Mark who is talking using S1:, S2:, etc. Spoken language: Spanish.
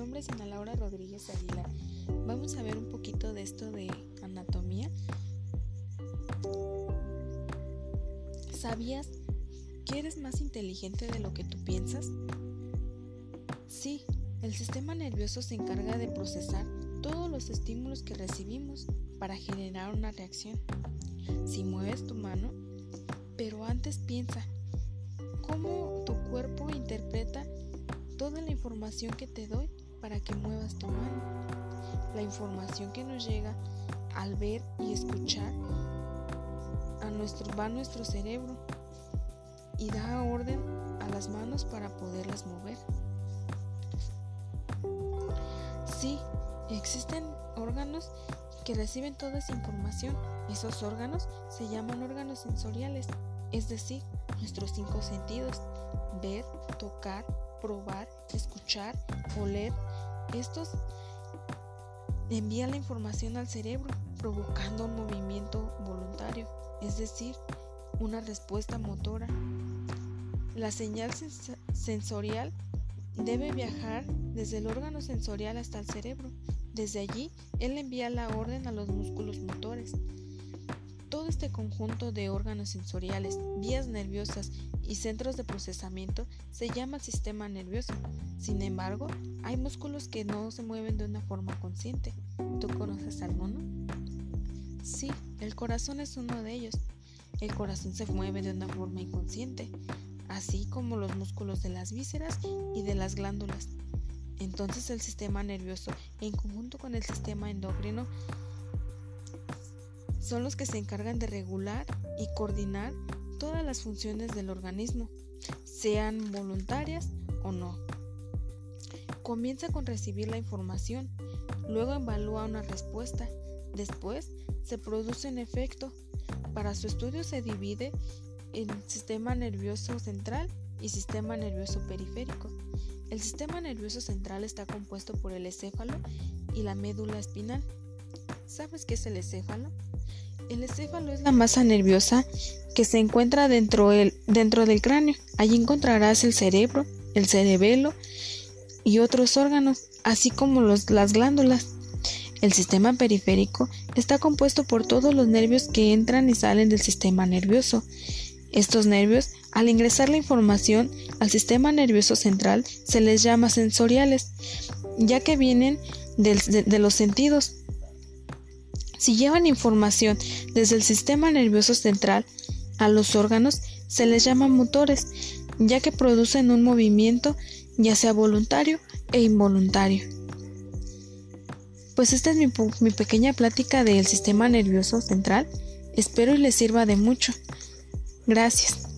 S1: nombre es Ana Laura Rodríguez Aguilar. Vamos a ver un poquito de esto de anatomía. ¿Sabías que eres más inteligente de lo que tú piensas? Sí, el sistema nervioso se encarga de procesar todos los estímulos que recibimos para generar una reacción. Si mueves tu mano, pero antes piensa, ¿cómo tu cuerpo interpreta toda la información que te doy para que muevas tu mano. La información que nos llega al ver y escuchar a nuestro, va a nuestro cerebro y da orden a las manos para poderlas mover. Sí, existen órganos que reciben toda esa información. Esos órganos se llaman órganos sensoriales, es decir, nuestros cinco sentidos, ver, tocar, probar, escuchar, oler. Estos envían la información al cerebro provocando un movimiento voluntario, es decir, una respuesta motora. La señal sensorial debe viajar desde el órgano sensorial hasta el cerebro. Desde allí, él envía la orden a los músculos motores. Este conjunto de órganos sensoriales, vías nerviosas y centros de procesamiento se llama sistema nervioso. Sin embargo, hay músculos que no se mueven de una forma consciente. ¿Tú conoces alguno? Sí, el corazón es uno de ellos. El corazón se mueve de una forma inconsciente, así como los músculos de las vísceras y de las glándulas. Entonces el sistema nervioso, en conjunto con el sistema endocrino, son los que se encargan de regular y coordinar todas las funciones del organismo, sean voluntarias o no. Comienza con recibir la información, luego evalúa una respuesta, después se produce un efecto. Para su estudio se divide en sistema nervioso central y sistema nervioso periférico. El sistema nervioso central está compuesto por el encéfalo y la médula espinal. ¿Sabes qué es el encéfalo? El encéfalo es la masa nerviosa que se encuentra dentro, dentro del cráneo. Allí encontrarás el cerebro, el cerebelo y otros órganos, así como las glándulas. El sistema periférico está compuesto por todos los nervios que entran y salen del sistema nervioso. Estos nervios, al ingresar la información al sistema nervioso central, se les llama sensoriales, ya que vienen de los sentidos. Si llevan información desde el sistema nervioso central a los órganos, se les llama motores, ya que producen un movimiento ya sea voluntario e involuntario. Pues esta es mi, pequeña plática del sistema nervioso central. Espero y les sirva de mucho. Gracias.